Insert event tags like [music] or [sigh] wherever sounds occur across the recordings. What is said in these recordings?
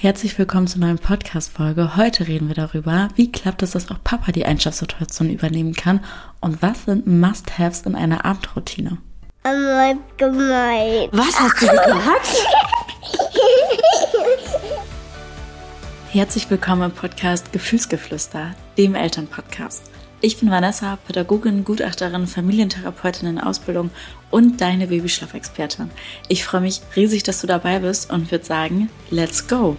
Herzlich willkommen zu neuen Podcast-Folge. Heute reden wir darüber, wie klappt es, dass auch Papa die Einschlafsituation übernehmen kann und was sind Must-Haves in einer Abendroutine. Oh gemein. Was hast du gesagt? [laughs] Herzlich willkommen im Podcast Gefühlsgeflüster, dem Elternpodcast. Ich bin Vanessa, Pädagogin, Gutachterin, Familientherapeutin in Ausbildung und deine Babyschlafexpertin. Ich freue mich riesig, dass du dabei bist und würde sagen, let's go!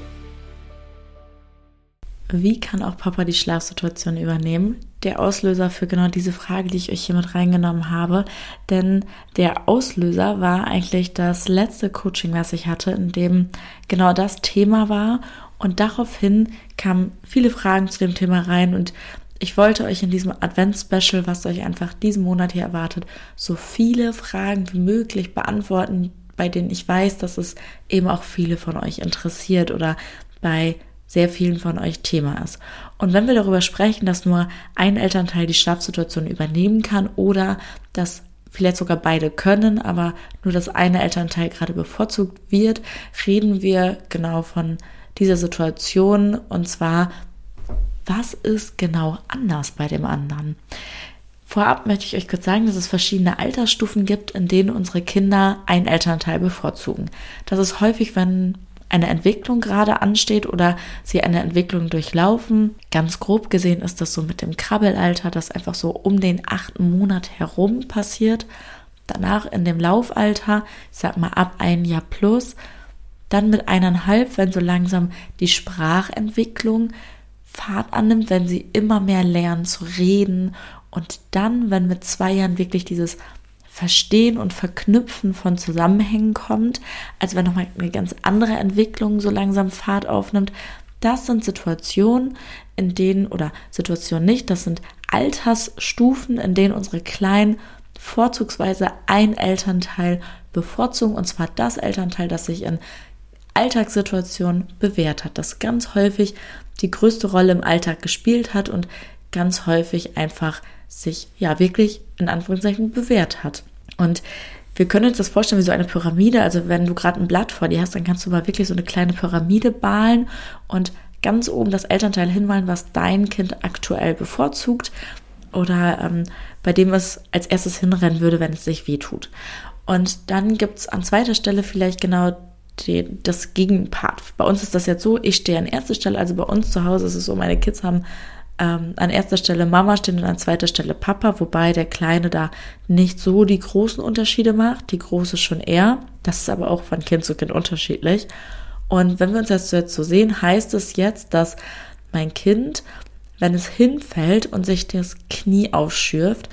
Wie kann auch Papa die Schlafsituation übernehmen? Der Auslöser für genau diese Frage, die ich euch hier mit reingenommen habe. Denn der Auslöser war eigentlich das letzte Coaching, was ich hatte, in dem genau das Thema war. Und daraufhin kamen viele Fragen zu dem Thema rein und ich wollte euch in diesem Advents-Special, was euch einfach diesen Monat hier erwartet, so viele Fragen wie möglich beantworten, bei denen ich weiß, dass es eben auch viele von euch interessiert oder bei sehr vielen von euch Thema ist. Und wenn wir darüber sprechen, dass nur ein Elternteil die Schlafsituation übernehmen kann oder dass vielleicht sogar beide können, aber nur das eine Elternteil gerade bevorzugt wird, reden wir genau von dieser Situation und zwar was ist genau anders bei dem anderen? Vorab möchte ich euch kurz sagen, dass es verschiedene Altersstufen gibt, in denen unsere Kinder einen Elternteil bevorzugen. Das ist häufig, wenn eine Entwicklung gerade ansteht oder sie eine Entwicklung durchlaufen. Ganz grob gesehen ist das so mit dem Krabbelalter, das einfach so um den achten Monat herum passiert. Danach in dem Laufalter, ich sag mal ab ein Jahr plus, dann mit eineinhalb, wenn so langsam die Sprachentwicklung Fahrt annimmt, wenn sie immer mehr lernen zu reden und dann, wenn mit zwei Jahren wirklich dieses Verstehen und Verknüpfen von Zusammenhängen kommt, als wenn nochmal eine ganz andere Entwicklung so langsam Fahrt aufnimmt. Das sind Situationen, in denen, oder Situationen nicht, das sind Altersstufen, in denen unsere Kleinen vorzugsweise ein Elternteil bevorzugen, und zwar das Elternteil, das sich in Alltagssituationen bewährt hat, das ganz häufig die größte Rolle im Alltag gespielt hat und ganz häufig einfach sich ja wirklich in Anführungszeichen bewährt hat. Und wir können uns das vorstellen wie so eine Pyramide. Also wenn du gerade ein Blatt vor dir hast, dann kannst du mal wirklich so eine kleine Pyramide balen und ganz oben das Elternteil hinmalen, was dein Kind aktuell bevorzugt oder ähm, bei dem es als erstes hinrennen würde, wenn es sich wehtut. Und dann gibt es an zweiter Stelle vielleicht genau die, das Gegenpart. Bei uns ist das jetzt so, ich stehe an erster Stelle, also bei uns zu Hause ist es so, meine Kids haben ähm, an erster Stelle Mama stehen und an zweiter Stelle Papa, wobei der Kleine da nicht so die großen Unterschiede macht, die Große schon eher. Das ist aber auch von Kind zu Kind unterschiedlich. Und wenn wir uns das jetzt so sehen, heißt es jetzt, dass mein Kind, wenn es hinfällt und sich das Knie aufschürft,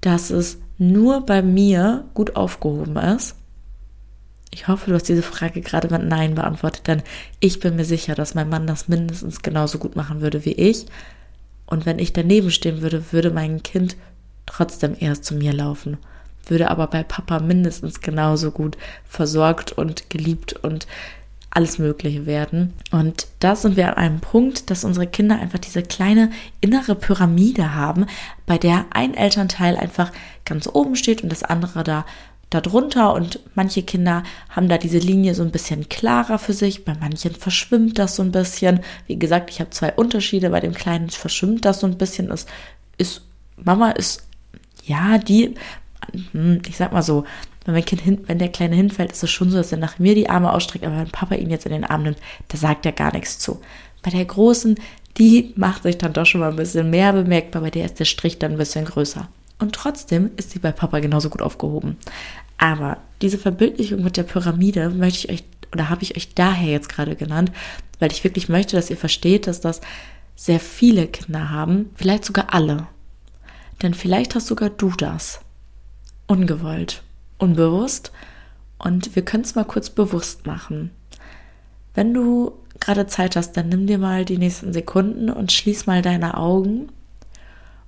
dass es nur bei mir gut aufgehoben ist ich hoffe, du hast diese Frage gerade mit Nein beantwortet, denn ich bin mir sicher, dass mein Mann das mindestens genauso gut machen würde wie ich. Und wenn ich daneben stehen würde, würde mein Kind trotzdem erst zu mir laufen, würde aber bei Papa mindestens genauso gut versorgt und geliebt und alles Mögliche werden. Und da sind wir an einem Punkt, dass unsere Kinder einfach diese kleine innere Pyramide haben, bei der ein Elternteil einfach ganz oben steht und das andere da darunter und manche Kinder haben da diese Linie so ein bisschen klarer für sich, bei manchen verschwimmt das so ein bisschen. Wie gesagt, ich habe zwei Unterschiede, bei dem Kleinen verschwimmt das so ein bisschen. Es ist, Mama ist, ja, die, hm, ich sag mal so, wenn mein Kind hin, wenn der Kleine hinfällt, ist es schon so, dass er nach mir die Arme ausstreckt, aber wenn Papa ihn jetzt in den Arm nimmt, da sagt er gar nichts zu. Bei der Großen, die macht sich dann doch schon mal ein bisschen mehr bemerkbar, bei der ist der Strich dann ein bisschen größer. Und trotzdem ist sie bei Papa genauso gut aufgehoben. Aber diese Verbildlichung mit der Pyramide möchte ich euch oder habe ich euch daher jetzt gerade genannt, weil ich wirklich möchte, dass ihr versteht, dass das sehr viele Kinder haben, vielleicht sogar alle. Denn vielleicht hast sogar du das. Ungewollt, unbewusst. Und wir können es mal kurz bewusst machen. Wenn du gerade Zeit hast, dann nimm dir mal die nächsten Sekunden und schließ mal deine Augen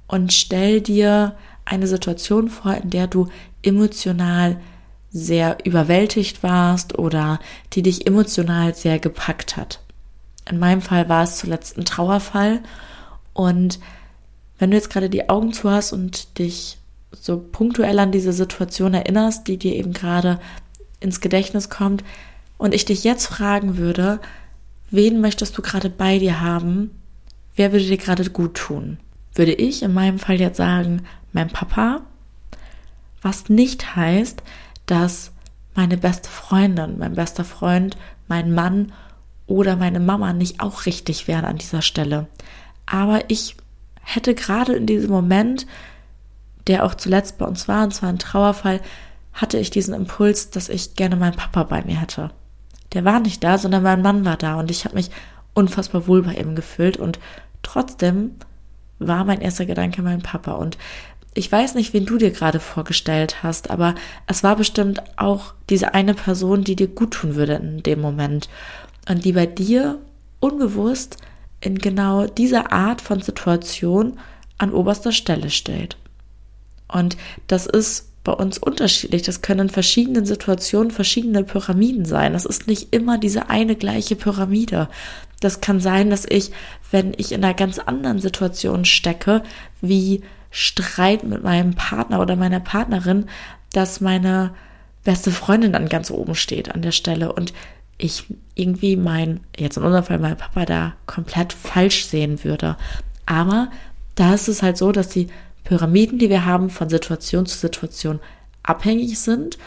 und stell dir eine Situation vor, in der du emotional sehr überwältigt warst oder die dich emotional sehr gepackt hat. In meinem Fall war es zuletzt ein Trauerfall und wenn du jetzt gerade die Augen zu hast und dich so punktuell an diese Situation erinnerst, die dir eben gerade ins Gedächtnis kommt und ich dich jetzt fragen würde, wen möchtest du gerade bei dir haben? Wer würde dir gerade gut tun? Würde ich in meinem Fall jetzt sagen, mein Papa, was nicht heißt, dass meine beste Freundin, mein bester Freund, mein Mann oder meine Mama nicht auch richtig wären an dieser Stelle. Aber ich hätte gerade in diesem Moment, der auch zuletzt bei uns war, und zwar ein Trauerfall, hatte ich diesen Impuls, dass ich gerne meinen Papa bei mir hätte. Der war nicht da, sondern mein Mann war da und ich habe mich unfassbar wohl bei ihm gefühlt und trotzdem war mein erster Gedanke mein Papa und ich weiß nicht, wen du dir gerade vorgestellt hast, aber es war bestimmt auch diese eine Person, die dir gut tun würde in dem Moment und die bei dir unbewusst in genau dieser Art von Situation an oberster Stelle steht. Und das ist bei uns unterschiedlich. Das können in verschiedenen Situationen verschiedene Pyramiden sein. Das ist nicht immer diese eine gleiche Pyramide. Das kann sein, dass ich, wenn ich in einer ganz anderen Situation stecke, wie Streit mit meinem Partner oder meiner Partnerin, dass meine beste Freundin dann ganz oben steht an der Stelle und ich irgendwie mein, jetzt in unserem Fall mein Papa da komplett falsch sehen würde. Aber da ist es halt so, dass die Pyramiden, die wir haben, von Situation zu Situation abhängig sind,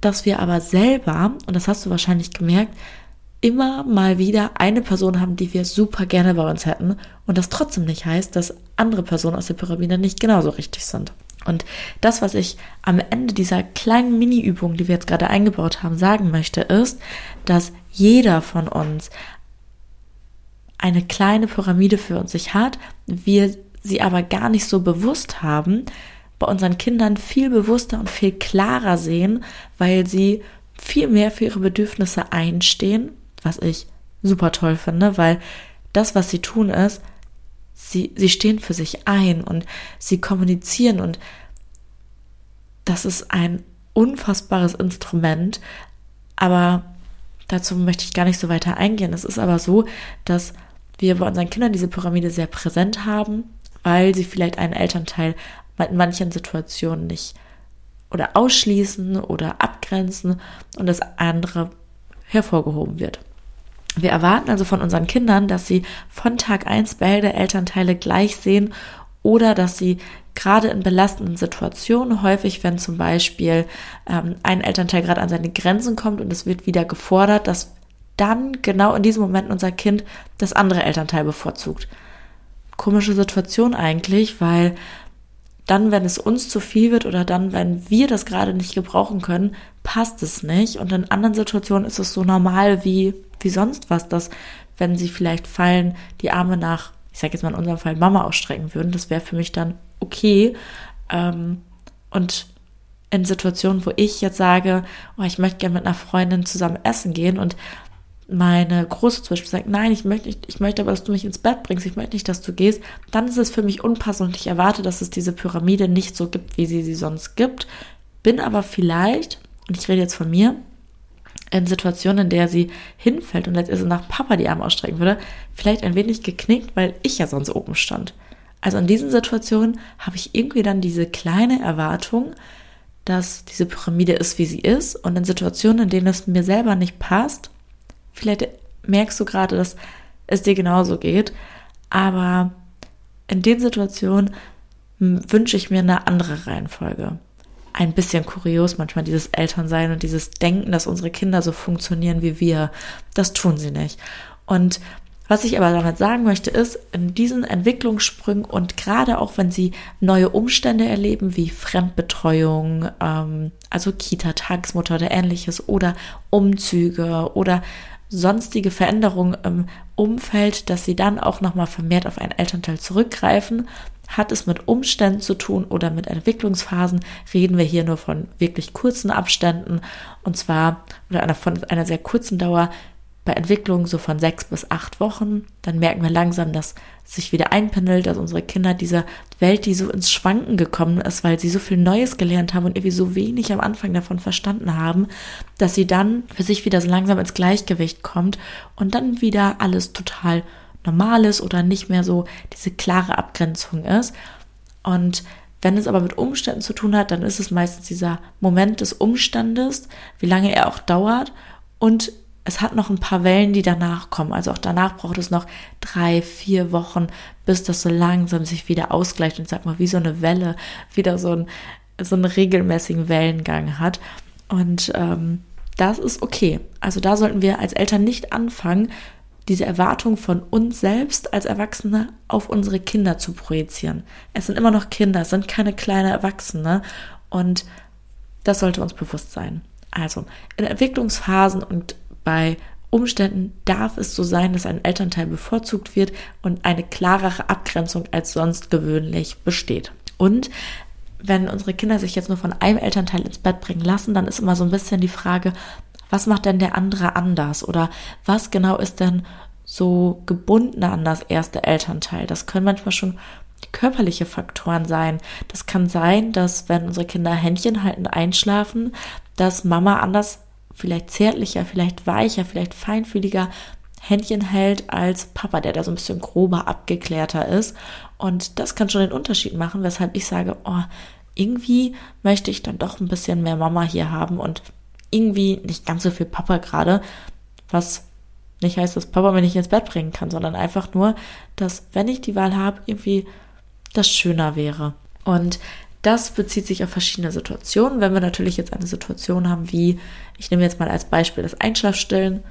dass wir aber selber, und das hast du wahrscheinlich gemerkt, immer mal wieder eine Person haben, die wir super gerne bei uns hätten und das trotzdem nicht heißt, dass andere Personen aus der Pyramide nicht genauso richtig sind. Und das, was ich am Ende dieser kleinen Mini-Übung, die wir jetzt gerade eingebaut haben, sagen möchte, ist, dass jeder von uns eine kleine Pyramide für uns sich hat, wir sie aber gar nicht so bewusst haben, bei unseren Kindern viel bewusster und viel klarer sehen, weil sie viel mehr für ihre Bedürfnisse einstehen was ich super toll finde, weil das, was sie tun, ist, sie, sie stehen für sich ein und sie kommunizieren und das ist ein unfassbares Instrument, aber dazu möchte ich gar nicht so weiter eingehen. Es ist aber so, dass wir bei unseren Kindern diese Pyramide sehr präsent haben, weil sie vielleicht einen Elternteil in manchen Situationen nicht oder ausschließen oder abgrenzen und das andere hervorgehoben wird. Wir erwarten also von unseren Kindern, dass sie von Tag eins beide Elternteile gleich sehen oder dass sie gerade in belastenden Situationen, häufig wenn zum Beispiel ähm, ein Elternteil gerade an seine Grenzen kommt und es wird wieder gefordert, dass dann genau in diesem Moment unser Kind das andere Elternteil bevorzugt. Komische Situation eigentlich, weil dann, wenn es uns zu viel wird oder dann, wenn wir das gerade nicht gebrauchen können, passt es nicht. Und in anderen Situationen ist es so normal wie, wie sonst was, dass wenn sie vielleicht fallen, die Arme nach, ich sage jetzt mal in unserem Fall Mama ausstrecken würden, das wäre für mich dann okay. Ähm, und in Situationen, wo ich jetzt sage, oh, ich möchte gerne mit einer Freundin zusammen essen gehen und meine Große zum Beispiel sagt, nein, ich möchte ich möchte aber, dass du mich ins Bett bringst, ich möchte nicht, dass du gehst, dann ist es für mich unpassend und ich erwarte, dass es diese Pyramide nicht so gibt, wie sie sie sonst gibt. Bin aber vielleicht, und ich rede jetzt von mir, in Situationen, in der sie hinfällt und letztendlich nach Papa die Arme ausstrecken würde, vielleicht ein wenig geknickt, weil ich ja sonst oben stand. Also in diesen Situationen habe ich irgendwie dann diese kleine Erwartung, dass diese Pyramide ist, wie sie ist. Und in Situationen, in denen es mir selber nicht passt, Vielleicht merkst du gerade, dass es dir genauso geht, aber in den Situationen wünsche ich mir eine andere Reihenfolge. Ein bisschen kurios manchmal dieses Elternsein und dieses Denken, dass unsere Kinder so funktionieren wie wir. Das tun sie nicht. Und was ich aber damit sagen möchte, ist, in diesen Entwicklungssprüngen und gerade auch wenn sie neue Umstände erleben, wie Fremdbetreuung, ähm, also Kita, Tagesmutter oder ähnliches, oder Umzüge oder sonstige Veränderungen im Umfeld, dass sie dann auch nochmal vermehrt auf einen Elternteil zurückgreifen. Hat es mit Umständen zu tun oder mit Entwicklungsphasen, reden wir hier nur von wirklich kurzen Abständen und zwar oder einer, von einer sehr kurzen Dauer, bei Entwicklung so von sechs bis acht Wochen. Dann merken wir langsam, dass sich wieder einpendelt, dass unsere Kinder dieser Welt, die so ins Schwanken gekommen ist, weil sie so viel Neues gelernt haben und irgendwie so wenig am Anfang davon verstanden haben, dass sie dann für sich wieder so langsam ins Gleichgewicht kommt und dann wieder alles total normal ist oder nicht mehr so diese klare Abgrenzung ist. Und wenn es aber mit Umständen zu tun hat, dann ist es meistens dieser Moment des Umstandes, wie lange er auch dauert und es hat noch ein paar Wellen, die danach kommen. Also auch danach braucht es noch drei, vier Wochen, bis das so langsam sich wieder ausgleicht und sag mal, wie so eine Welle wieder so, ein, so einen regelmäßigen Wellengang hat. Und ähm, das ist okay. Also da sollten wir als Eltern nicht anfangen, diese Erwartung von uns selbst als Erwachsene auf unsere Kinder zu projizieren. Es sind immer noch Kinder, es sind keine kleine Erwachsene und das sollte uns bewusst sein. Also in Entwicklungsphasen und bei Umständen darf es so sein, dass ein Elternteil bevorzugt wird und eine klarere Abgrenzung als sonst gewöhnlich besteht. Und wenn unsere Kinder sich jetzt nur von einem Elternteil ins Bett bringen lassen, dann ist immer so ein bisschen die Frage, was macht denn der andere anders? Oder was genau ist denn so gebunden an das erste Elternteil? Das können manchmal schon körperliche Faktoren sein. Das kann sein, dass wenn unsere Kinder Händchen halten, einschlafen, dass Mama anders, vielleicht zärtlicher, vielleicht weicher, vielleicht feinfühliger Händchen hält als Papa, der da so ein bisschen grober, abgeklärter ist. Und das kann schon den Unterschied machen, weshalb ich sage, oh, irgendwie möchte ich dann doch ein bisschen mehr Mama hier haben und irgendwie nicht ganz so viel Papa gerade, was nicht heißt, dass Papa mir nicht ins Bett bringen kann, sondern einfach nur, dass wenn ich die Wahl habe, irgendwie das schöner wäre. Und das bezieht sich auf verschiedene Situationen. Wenn wir natürlich jetzt eine Situation haben wie, ich nehme jetzt mal als Beispiel das Einschlafstillen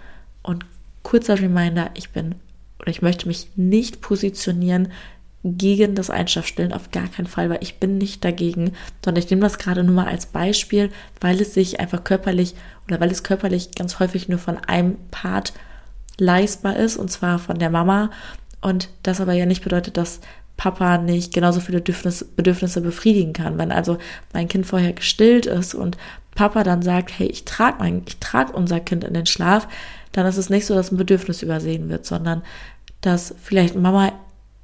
und kurzer Reminder, ich bin oder ich möchte mich nicht positionieren gegen das Einschlafstillen auf gar keinen Fall, weil ich bin nicht dagegen, sondern ich nehme das gerade nur mal als Beispiel, weil es sich einfach körperlich oder weil es körperlich ganz häufig nur von einem Part leistbar ist und zwar von der Mama und das aber ja nicht bedeutet, dass Papa nicht genauso viele Bedürfnisse, befriedigen kann. Wenn also mein Kind vorher gestillt ist und Papa dann sagt, hey, ich trage mein, ich trage unser Kind in den Schlaf, dann ist es nicht so, dass ein Bedürfnis übersehen wird, sondern dass vielleicht Mama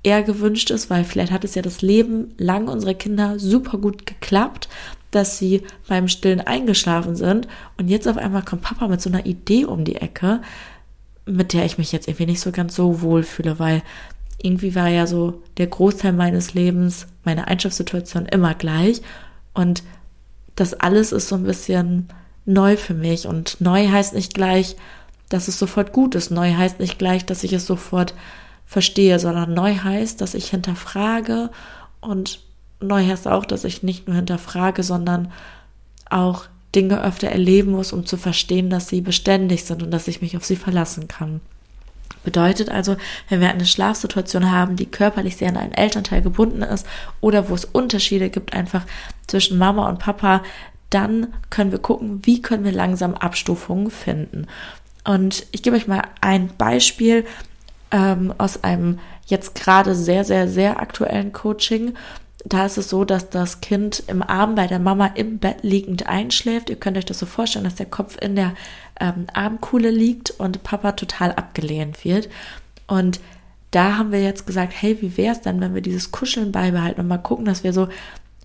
eher gewünscht ist, weil vielleicht hat es ja das Leben lang unserer Kinder super gut geklappt, dass sie beim Stillen eingeschlafen sind und jetzt auf einmal kommt Papa mit so einer Idee um die Ecke, mit der ich mich jetzt irgendwie nicht so ganz so wohl fühle, weil irgendwie war ja so der Großteil meines Lebens, meine Einschlafssituation immer gleich. Und das alles ist so ein bisschen neu für mich. Und neu heißt nicht gleich, dass es sofort gut ist. Neu heißt nicht gleich, dass ich es sofort verstehe, sondern neu heißt, dass ich hinterfrage. Und neu heißt auch, dass ich nicht nur hinterfrage, sondern auch Dinge öfter erleben muss, um zu verstehen, dass sie beständig sind und dass ich mich auf sie verlassen kann. Bedeutet also, wenn wir eine Schlafsituation haben, die körperlich sehr an einen Elternteil gebunden ist oder wo es Unterschiede gibt einfach zwischen Mama und Papa, dann können wir gucken, wie können wir langsam Abstufungen finden. Und ich gebe euch mal ein Beispiel ähm, aus einem jetzt gerade sehr, sehr, sehr aktuellen Coaching da ist es so, dass das Kind im Arm bei der Mama im Bett liegend einschläft. Ihr könnt euch das so vorstellen, dass der Kopf in der ähm, Armkuhle liegt und Papa total abgelehnt wird. Und da haben wir jetzt gesagt, hey, wie wäre es dann, wenn wir dieses Kuscheln beibehalten und mal gucken, dass wir so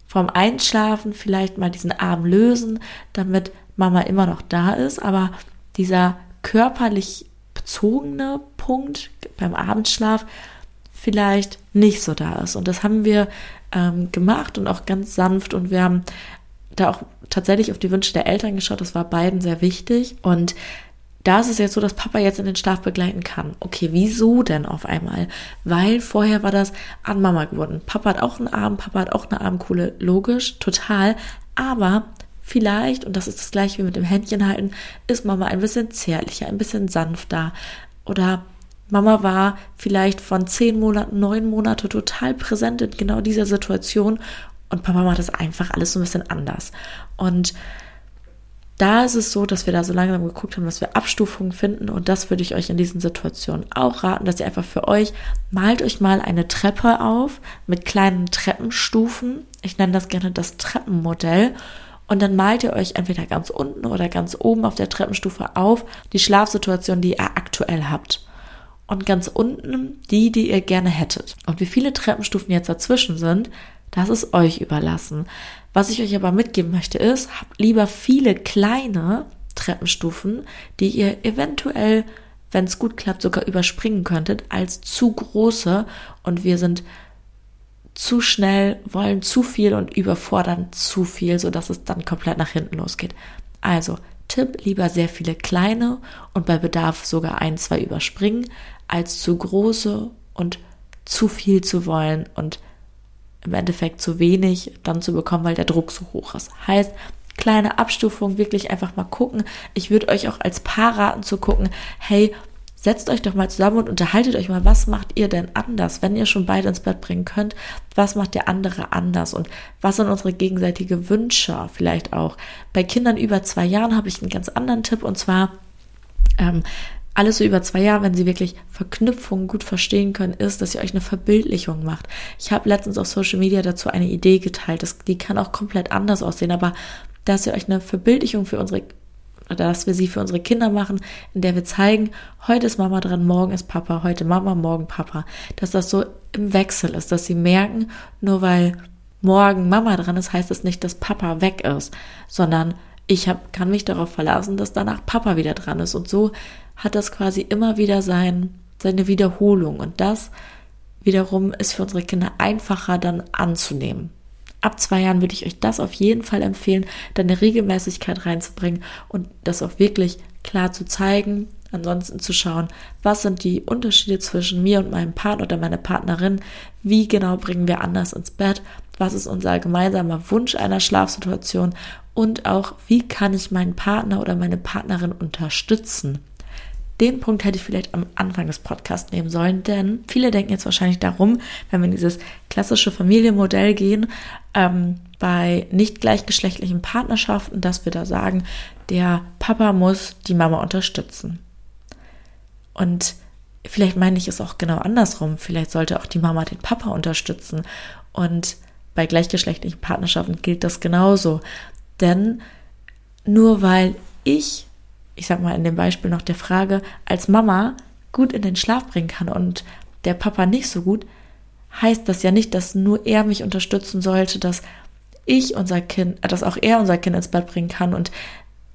vom Einschlafen vielleicht mal diesen Arm lösen, damit Mama immer noch da ist, aber dieser körperlich bezogene Punkt beim Abendschlaf vielleicht nicht so da ist. Und das haben wir ähm, gemacht und auch ganz sanft und wir haben da auch tatsächlich auf die Wünsche der Eltern geschaut. Das war beiden sehr wichtig und da ist es jetzt so, dass Papa jetzt in den Schlaf begleiten kann. Okay, wieso denn auf einmal? Weil vorher war das an Mama geworden. Papa hat auch einen Arm, Papa hat auch eine Armkuhle, logisch, total. Aber vielleicht, und das ist das gleiche wie mit dem Händchen halten, ist Mama ein bisschen zärtlicher, ein bisschen sanfter. Oder Mama war vielleicht von zehn Monaten, neun Monate total präsent in genau dieser Situation und Papa macht das einfach alles so ein bisschen anders. Und da ist es so, dass wir da so langsam geguckt haben, dass wir Abstufungen finden und das würde ich euch in diesen Situationen auch raten, dass ihr einfach für euch malt euch mal eine Treppe auf mit kleinen Treppenstufen. Ich nenne das gerne das Treppenmodell und dann malt ihr euch entweder ganz unten oder ganz oben auf der Treppenstufe auf die Schlafsituation, die ihr aktuell habt und ganz unten die, die ihr gerne hättet. Und wie viele Treppenstufen jetzt dazwischen sind, das ist euch überlassen. Was ich euch aber mitgeben möchte ist, habt lieber viele kleine Treppenstufen, die ihr eventuell, wenn es gut klappt, sogar überspringen könntet, als zu große und wir sind zu schnell, wollen zu viel und überfordern zu viel, sodass es dann komplett nach hinten losgeht. Also Tipp, lieber sehr viele kleine und bei Bedarf sogar ein, zwei überspringen, als zu große und zu viel zu wollen und im Endeffekt zu wenig dann zu bekommen, weil der Druck so hoch ist. Heißt, kleine Abstufung, wirklich einfach mal gucken. Ich würde euch auch als Paar raten zu gucken, hey, setzt euch doch mal zusammen und unterhaltet euch mal, was macht ihr denn anders, wenn ihr schon beide ins Bett bringen könnt, was macht der andere anders und was sind unsere gegenseitige Wünsche vielleicht auch. Bei Kindern über zwei Jahren habe ich einen ganz anderen Tipp und zwar ähm, alles so über zwei Jahre, wenn sie wirklich Verknüpfungen gut verstehen können, ist, dass ihr euch eine Verbildlichung macht. Ich habe letztens auf Social Media dazu eine Idee geteilt. Das, die kann auch komplett anders aussehen, aber dass ihr euch eine Verbildlichung für unsere oder dass wir sie für unsere Kinder machen, in der wir zeigen, heute ist Mama dran, morgen ist Papa, heute Mama, morgen Papa. Dass das so im Wechsel ist, dass sie merken, nur weil morgen Mama dran ist, heißt das nicht, dass Papa weg ist, sondern ich hab, kann mich darauf verlassen, dass danach Papa wieder dran ist. Und so hat das quasi immer wieder sein, seine Wiederholung. Und das wiederum ist für unsere Kinder einfacher dann anzunehmen. Ab zwei Jahren würde ich euch das auf jeden Fall empfehlen, da eine Regelmäßigkeit reinzubringen und das auch wirklich klar zu zeigen. Ansonsten zu schauen, was sind die Unterschiede zwischen mir und meinem Partner oder meiner Partnerin, wie genau bringen wir anders ins Bett, was ist unser gemeinsamer Wunsch einer Schlafsituation und auch, wie kann ich meinen Partner oder meine Partnerin unterstützen. Den Punkt hätte ich vielleicht am Anfang des Podcasts nehmen sollen, denn viele denken jetzt wahrscheinlich darum, wenn wir in dieses klassische Familienmodell gehen, ähm, bei nicht gleichgeschlechtlichen Partnerschaften, dass wir da sagen, der Papa muss die Mama unterstützen. Und vielleicht meine ich es auch genau andersrum. Vielleicht sollte auch die Mama den Papa unterstützen. Und bei gleichgeschlechtlichen Partnerschaften gilt das genauso. Denn nur weil ich ich sag mal in dem Beispiel noch der Frage, als Mama gut in den Schlaf bringen kann und der Papa nicht so gut, heißt das ja nicht, dass nur er mich unterstützen sollte, dass ich unser Kind, dass auch er unser Kind ins Bett bringen kann und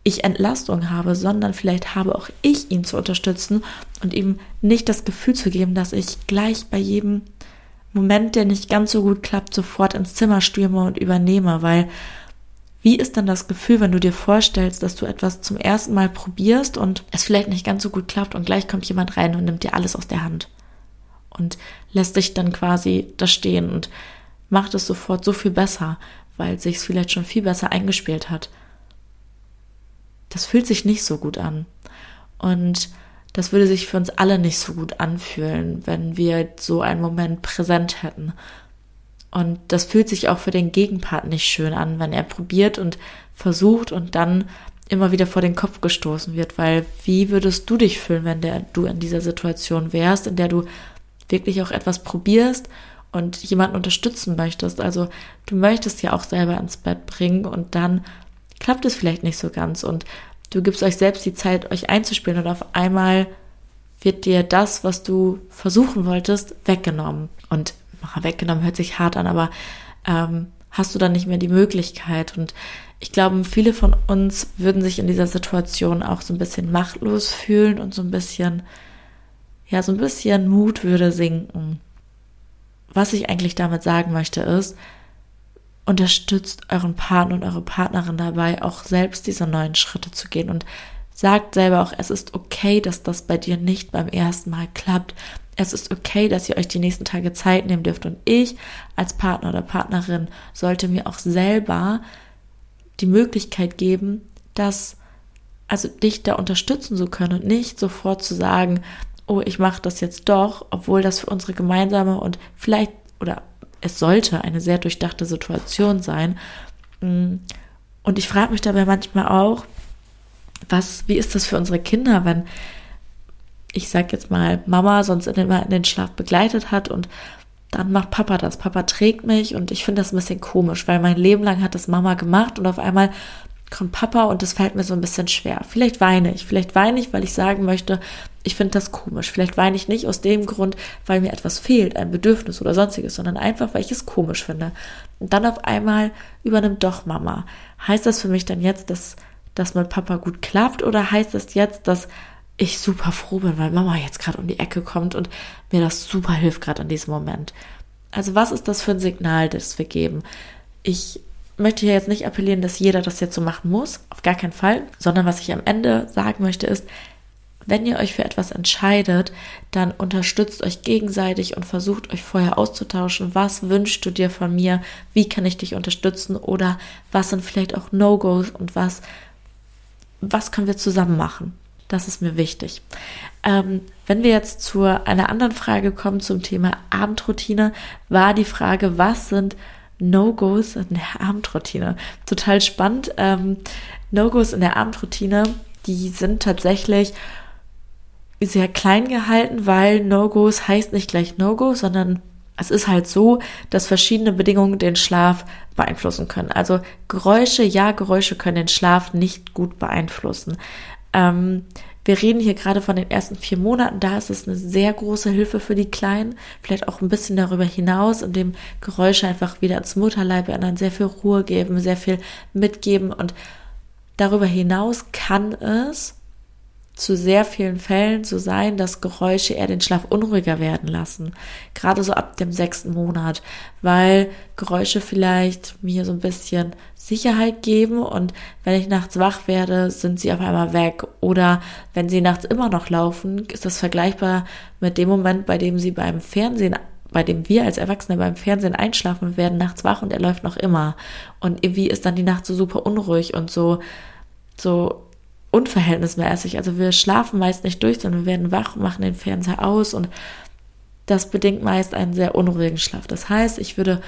ich Entlastung habe, sondern vielleicht habe auch ich ihn zu unterstützen und ihm nicht das Gefühl zu geben, dass ich gleich bei jedem Moment, der nicht ganz so gut klappt, sofort ins Zimmer stürme und übernehme, weil wie ist dann das Gefühl, wenn du dir vorstellst, dass du etwas zum ersten Mal probierst und es vielleicht nicht ganz so gut klappt und gleich kommt jemand rein und nimmt dir alles aus der Hand und lässt dich dann quasi da stehen und macht es sofort so viel besser, weil es sich vielleicht schon viel besser eingespielt hat. Das fühlt sich nicht so gut an. Und das würde sich für uns alle nicht so gut anfühlen, wenn wir so einen Moment präsent hätten. Und das fühlt sich auch für den Gegenpart nicht schön an, wenn er probiert und versucht und dann immer wieder vor den Kopf gestoßen wird, weil wie würdest du dich fühlen, wenn der, du in dieser Situation wärst, in der du wirklich auch etwas probierst und jemanden unterstützen möchtest? Also du möchtest ja auch selber ins Bett bringen und dann klappt es vielleicht nicht so ganz und du gibst euch selbst die Zeit, euch einzuspielen und auf einmal wird dir das, was du versuchen wolltest, weggenommen. Und weggenommen hört sich hart an, aber ähm, hast du dann nicht mehr die Möglichkeit. Und ich glaube, viele von uns würden sich in dieser Situation auch so ein bisschen machtlos fühlen und so ein bisschen, ja, so ein bisschen Mut würde sinken. Was ich eigentlich damit sagen möchte ist, unterstützt euren Partner und eure Partnerin dabei, auch selbst diese neuen Schritte zu gehen und sagt selber auch, es ist okay, dass das bei dir nicht beim ersten Mal klappt es ist okay, dass ihr euch die nächsten Tage Zeit nehmen dürft. Und ich als Partner oder Partnerin sollte mir auch selber die Möglichkeit geben, dass, also dich da unterstützen zu können und nicht sofort zu sagen, oh, ich mache das jetzt doch, obwohl das für unsere gemeinsame und vielleicht oder es sollte eine sehr durchdachte Situation sein. Mm. Und ich frage mich dabei manchmal auch, was, wie ist das für unsere Kinder, wenn ich sag jetzt mal, Mama sonst immer in den Schlaf begleitet hat und dann macht Papa das. Papa trägt mich und ich finde das ein bisschen komisch, weil mein Leben lang hat das Mama gemacht und auf einmal kommt Papa und das fällt mir so ein bisschen schwer. Vielleicht weine ich, vielleicht weine ich, weil ich sagen möchte, ich finde das komisch. Vielleicht weine ich nicht aus dem Grund, weil mir etwas fehlt, ein Bedürfnis oder sonstiges, sondern einfach, weil ich es komisch finde. Und dann auf einmal übernimmt doch Mama. Heißt das für mich dann jetzt, dass das mit Papa gut klappt oder heißt das jetzt, dass ich super froh bin, weil Mama jetzt gerade um die Ecke kommt und mir das super hilft gerade an diesem Moment. Also was ist das für ein Signal, das wir geben? Ich möchte hier jetzt nicht appellieren, dass jeder das jetzt so machen muss, auf gar keinen Fall, sondern was ich am Ende sagen möchte ist, wenn ihr euch für etwas entscheidet, dann unterstützt euch gegenseitig und versucht euch vorher auszutauschen. Was wünschst du dir von mir? Wie kann ich dich unterstützen? Oder was sind vielleicht auch No-Gos und was, was können wir zusammen machen? Das ist mir wichtig. Ähm, wenn wir jetzt zu einer anderen Frage kommen zum Thema Abendroutine, war die Frage, was sind No-Gos in der Abendroutine? Total spannend. Ähm, No-Gos in der Abendroutine, die sind tatsächlich sehr klein gehalten, weil No-Gos heißt nicht gleich No-Go, sondern es ist halt so, dass verschiedene Bedingungen den Schlaf beeinflussen können. Also Geräusche, ja, Geräusche können den Schlaf nicht gut beeinflussen. Ähm, wir reden hier gerade von den ersten vier Monaten, da ist es eine sehr große Hilfe für die Kleinen, vielleicht auch ein bisschen darüber hinaus, indem Geräusche einfach wieder ins Mutterleib erinnern, sehr viel Ruhe geben, sehr viel mitgeben und darüber hinaus kann es zu sehr vielen Fällen so sein, dass Geräusche eher den Schlaf unruhiger werden lassen. Gerade so ab dem sechsten Monat, weil Geräusche vielleicht mir so ein bisschen Sicherheit geben und wenn ich nachts wach werde, sind sie auf einmal weg. Oder wenn sie nachts immer noch laufen, ist das vergleichbar mit dem Moment, bei dem sie beim Fernsehen bei dem wir als Erwachsene beim Fernsehen einschlafen werden nachts wach und er läuft noch immer. Und irgendwie ist dann die Nacht so super unruhig und so, so unverhältnismäßig. Also wir schlafen meist nicht durch, sondern wir werden wach, machen den Fernseher aus und das bedingt meist einen sehr unruhigen Schlaf. Das heißt, ich würde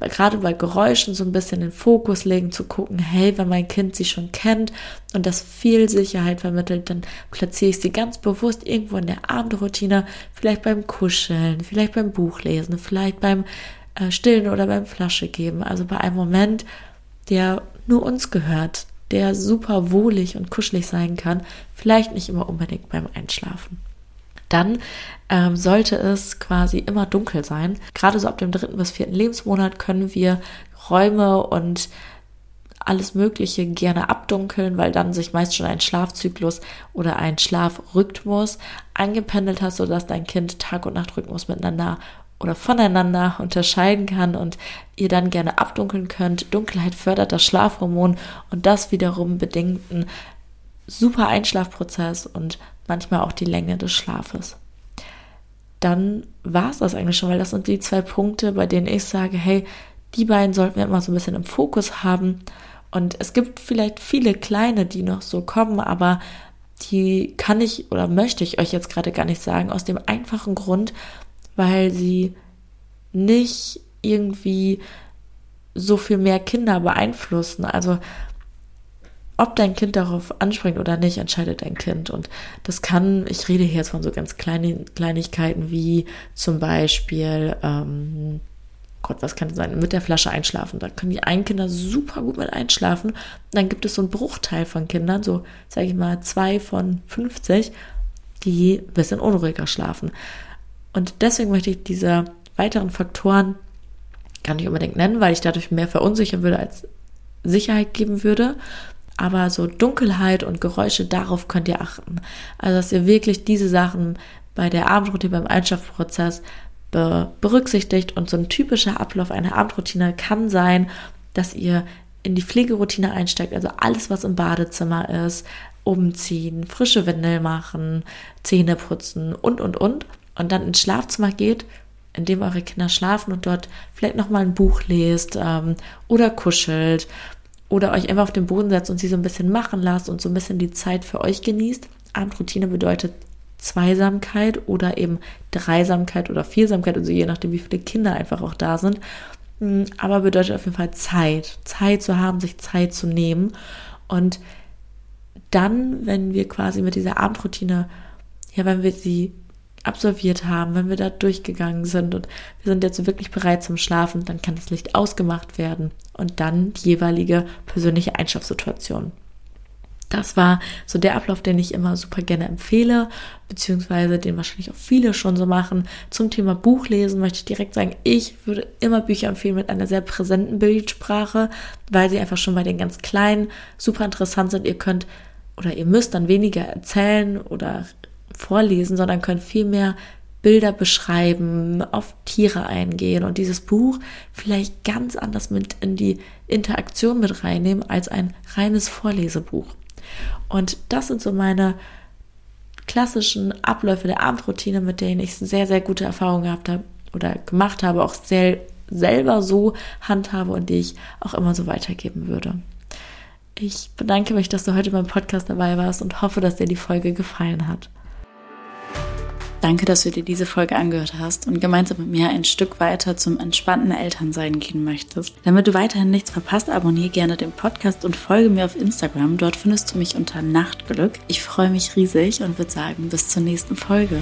gerade bei Geräuschen so ein bisschen den Fokus legen, zu gucken, hey, wenn mein Kind sie schon kennt und das viel Sicherheit vermittelt, dann platziere ich sie ganz bewusst irgendwo in der Abendroutine, vielleicht beim Kuscheln, vielleicht beim Buchlesen, vielleicht beim äh, Stillen oder beim Flasche geben. Also bei einem Moment, der nur uns gehört, der super wohlig und kuschelig sein kann, vielleicht nicht immer unbedingt beim Einschlafen. Dann ähm, sollte es quasi immer dunkel sein. Gerade so ab dem dritten bis vierten Lebensmonat können wir Räume und alles Mögliche gerne abdunkeln, weil dann sich meist schon ein Schlafzyklus oder ein Schlafrhythmus eingependelt hat, sodass dein Kind Tag- und Nachtrhythmus miteinander oder voneinander unterscheiden kann und ihr dann gerne abdunkeln könnt. Dunkelheit fördert das Schlafhormon und das wiederum bedingt einen super Einschlafprozess und manchmal auch die Länge des Schlafes. Dann war es das eigentlich schon, weil das sind die zwei Punkte, bei denen ich sage, hey, die beiden sollten wir immer so ein bisschen im Fokus haben. Und es gibt vielleicht viele kleine, die noch so kommen, aber die kann ich oder möchte ich euch jetzt gerade gar nicht sagen, aus dem einfachen Grund, weil sie nicht irgendwie so viel mehr Kinder beeinflussen. Also ob dein Kind darauf anspringt oder nicht, entscheidet dein Kind. Und das kann, ich rede hier jetzt von so ganz kleinen Kleinigkeiten wie zum Beispiel, ähm, Gott, was kann das sein? Mit der Flasche einschlafen. Da können die einen Kinder super gut mit einschlafen. Dann gibt es so einen Bruchteil von Kindern, so sage ich mal zwei von 50, die ein bisschen unruhiger schlafen. Und deswegen möchte ich diese weiteren Faktoren gar nicht unbedingt nennen, weil ich dadurch mehr verunsichern würde, als Sicherheit geben würde. Aber so Dunkelheit und Geräusche, darauf könnt ihr achten. Also, dass ihr wirklich diese Sachen bei der Abendroutine, beim Einschlafprozess be berücksichtigt. Und so ein typischer Ablauf einer Abendroutine kann sein, dass ihr in die Pflegeroutine einsteigt, also alles, was im Badezimmer ist, umziehen, frische Windel machen, Zähne putzen und, und, und und dann ins Schlafzimmer geht, in dem eure Kinder schlafen und dort vielleicht nochmal ein Buch lest ähm, oder kuschelt oder euch einfach auf den Boden setzt und sie so ein bisschen machen lasst und so ein bisschen die Zeit für euch genießt. Abendroutine bedeutet Zweisamkeit oder eben Dreisamkeit oder Viersamkeit, also je nachdem, wie viele Kinder einfach auch da sind. Mm, aber bedeutet auf jeden Fall Zeit. Zeit zu haben, sich Zeit zu nehmen. Und dann, wenn wir quasi mit dieser Abendroutine, ja, wenn wir sie absolviert haben, wenn wir da durchgegangen sind und wir sind jetzt wirklich bereit zum Schlafen, dann kann das Licht ausgemacht werden und dann die jeweilige persönliche Einschlafsituation. Das war so der Ablauf, den ich immer super gerne empfehle, beziehungsweise den wahrscheinlich auch viele schon so machen. Zum Thema Buchlesen möchte ich direkt sagen, ich würde immer Bücher empfehlen mit einer sehr präsenten Bildsprache, weil sie einfach schon bei den ganz Kleinen super interessant sind. Ihr könnt oder ihr müsst dann weniger erzählen oder vorlesen, sondern könnt viel mehr Bilder beschreiben, auf Tiere eingehen und dieses Buch vielleicht ganz anders mit in die Interaktion mit reinnehmen als ein reines Vorlesebuch. Und das sind so meine klassischen Abläufe der Abendroutine, mit denen ich sehr, sehr gute Erfahrungen gehabt habe oder gemacht habe, auch sehr, selber so handhabe und die ich auch immer so weitergeben würde. Ich bedanke mich, dass du heute beim Podcast dabei warst und hoffe, dass dir die Folge gefallen hat. Danke, dass du dir diese Folge angehört hast und gemeinsam mit mir ein Stück weiter zum entspannten Elternsein gehen möchtest. Damit du weiterhin nichts verpasst, abonniere gerne den Podcast und folge mir auf Instagram. Dort findest du mich unter Nachtglück. Ich freue mich riesig und würde sagen, bis zur nächsten Folge.